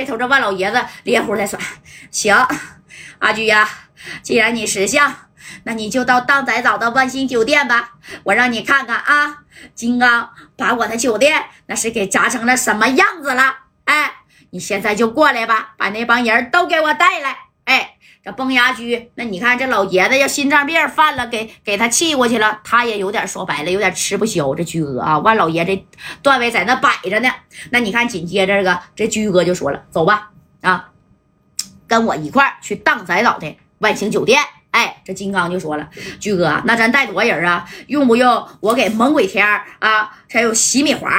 这头这万老爷子连呼带喘，行，阿菊呀，既然你识相，那你就到当仔找的万兴酒店吧，我让你看看啊，金刚把我的酒店那是给砸成了什么样子了。哎，你现在就过来吧，把那帮人都给我带来。哎，这崩牙驹，那你看这老爷子要心脏病犯了，给给他气过去了，他也有点说白了，有点吃不消。这居哥啊，万老爷这段位在那摆着呢。那你看紧接着这个这居哥就说了，走吧，啊，跟我一块儿去荡仔岛的万兴酒店。哎，这金刚就说了，居哥，那咱带多少人啊？用不用我给猛鬼天啊，还有洗米华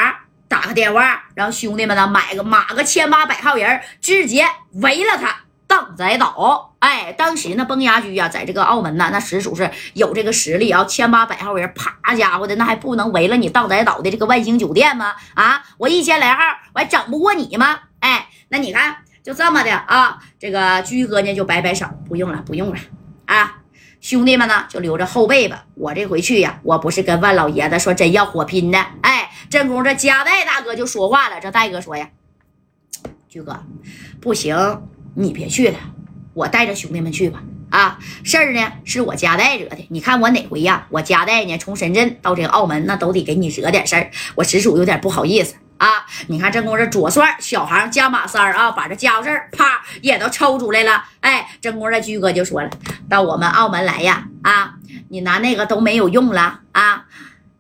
打个电话，让兄弟们呢买个马个千八百号人，直接围了他荡仔岛。哎，当时呢，崩牙驹呀，在这个澳门呢，那实属是有这个实力啊，千八百号人，啪家伙的，那还不能围了你荡仔岛的这个万兴酒店吗？啊，我一千来号，我还整不过你吗？哎，那你看就这么的啊，这个驹哥呢就摆摆手，不用了，不用了。啊，兄弟们呢，就留着后背吧。我这回去呀，我不是跟万老爷子说真要火拼的。哎，正宫这加代大哥就说话了。这戴哥说呀，驹哥，不行，你别去了，我带着兄弟们去吧。啊，事儿呢是我家代惹的。你看我哪回呀？我家代呢从深圳到这个澳门，那都得给你惹点事儿。我实属有点不好意思。啊！你看，正宫这左帅小航加马三儿啊，把这家伙事儿啪也都抽出来了。哎，正宫这居哥就说了：“到我们澳门来呀，啊，你拿那个都没有用了啊！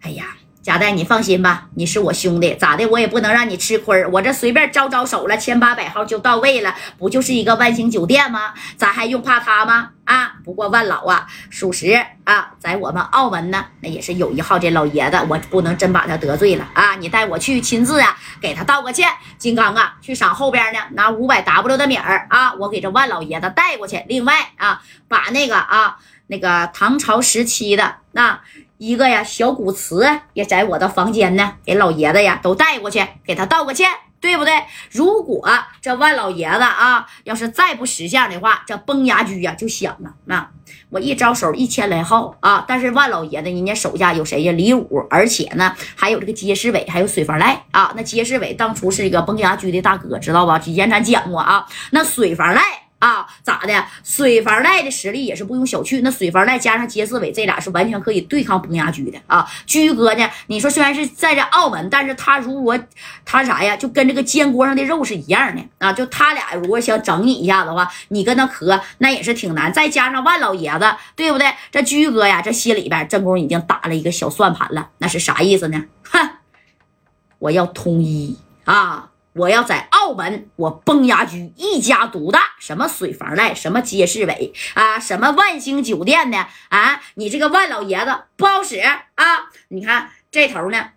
哎呀。”贾带，你放心吧，你是我兄弟，咋的？我也不能让你吃亏我这随便招招手了，千八百号就到位了，不就是一个万兴酒店吗？咱还用怕他吗？啊！不过万老啊，属实啊，在我们澳门呢，那也是有一号这老爷子，我不能真把他得罪了啊！你带我去亲自啊，给他道个歉。金刚啊，去赏后边呢，拿五百 W 的米儿啊，我给这万老爷子带过去。另外啊，把那个啊，那个唐朝时期的那。一个呀，小古瓷也在我的房间呢，给老爷子呀都带过去，给他道个歉，对不对？如果这万老爷子啊，要是再不识相的话，这崩牙驹呀就响了。那我一招手一千来号啊，但是万老爷子人家手下有谁呀？李武，而且呢还有这个街市伟，还有水房赖啊。那街市伟当初是一个崩牙驹的大哥，知道吧？之前咱讲过啊。那水房赖。啊，咋的？水房赖的实力也是不用小觑。那水房赖加上杰斯伟，这俩是完全可以对抗崩牙驹的啊。驹哥呢？你说虽然是在这澳门，但是他如果他啥呀，就跟这个煎锅上的肉是一样的啊。就他俩如果想整你一下的话，你跟他磕那也是挺难。再加上万老爷子，对不对？这驹哥呀，这心里边正宫已经打了一个小算盘了。那是啥意思呢？哼，我要统一啊！我要在澳门，我崩牙驹一家独大，什么水房赖，什么街市委啊，什么万兴酒店的？啊，你这个万老爷子不好使啊！你看这头呢，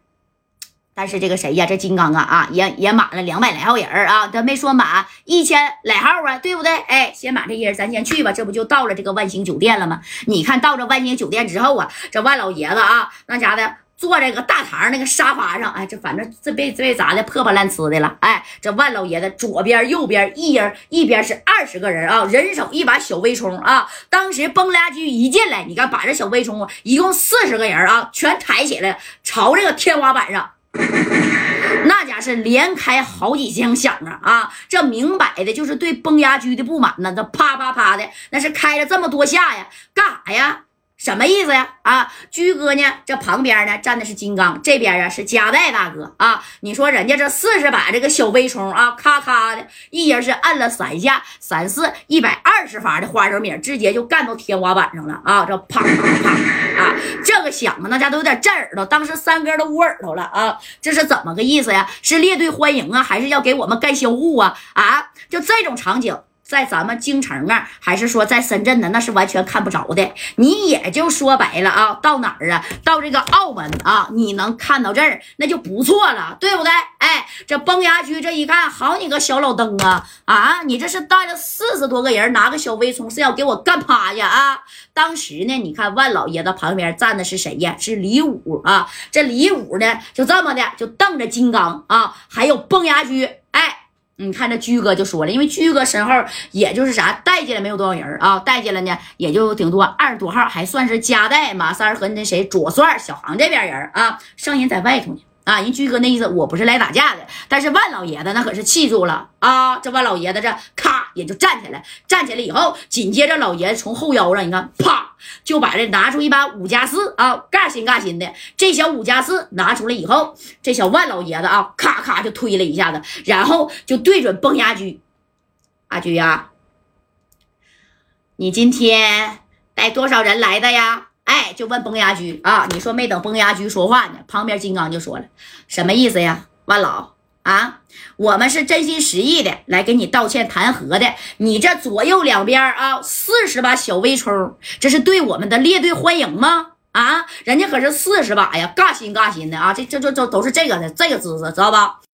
但是这个谁呀？这金刚啊啊，也也满了两百来号人啊，他没说满一千来号啊，对不对？哎，先满这些人，咱先去吧，这不就到了这个万兴酒店了吗？你看到这万兴酒店之后啊，这万老爷子啊，那家的。坐这个大堂那个沙发上，哎，这反正这被这被砸的破破烂呲的了，哎，这万老爷子左边右边一人一边是二十个人啊，人手一把小微冲啊。当时崩家驹一进来，你看把这小微冲一共四十个人啊，全抬起来朝这个天花板上，那家是连开好几枪响啊啊！这明摆的就是对崩牙驹的不满呢，这啪啪啪的那是开了这么多下呀，干啥呀？什么意思呀？啊，居哥呢？这旁边呢站的是金刚，这边啊是加代大哥啊。你说人家这四十把这个小微冲啊，咔咔的一人是按了三下，三四一百二十发的花生米，直接就干到天花板上了啊！这啪啪啪啊，这个响啊，那家都有点震耳朵。当时三哥都捂耳朵了啊！这是怎么个意思呀？是列队欢迎啊，还是要给我们干销户啊？啊，就这种场景。在咱们京城啊，还是说在深圳呢？那是完全看不着的。你也就说白了啊，到哪儿啊？到这个澳门啊，你能看到这儿，那就不错了，对不对？哎，这崩牙驹这一看，好你个小老登啊啊！你这是带了四十多个人，拿个小微冲是要给我干趴下啊？当时呢，你看万老爷子旁边站的是谁呀？是李武啊。这李武呢，就这么的就瞪着金刚啊，还有崩牙驹。你看这居哥就说了，因为居哥身后也就是啥带进来没有多少人啊，带进来呢也就顶多二十多号，还算是加带马三和那谁左帅小航这边人啊，剩人在外头呢。啊，人居哥那意思，我不是来打架的。但是万老爷子那可是气住了啊！这万老爷子这咔也就站起来，站起来以后，紧接着老爷子从后腰上，你看啪就把这拿出一把五加四啊，嘎新嘎新的。这小五加四拿出来以后，这小万老爷子啊，咔咔就推了一下子，然后就对准崩牙驹。阿驹呀，你今天带多少人来的呀？就问崩牙驹啊！你说没等崩牙驹说话呢，旁边金刚就说了，什么意思呀？万老啊，我们是真心实意的来给你道歉谈和的。你这左右两边啊，四十把小微冲，这是对我们的列队欢迎吗？啊，人家可是四十把呀，嘎心嘎心的啊！这这这这都是这个的这个姿势，知道吧？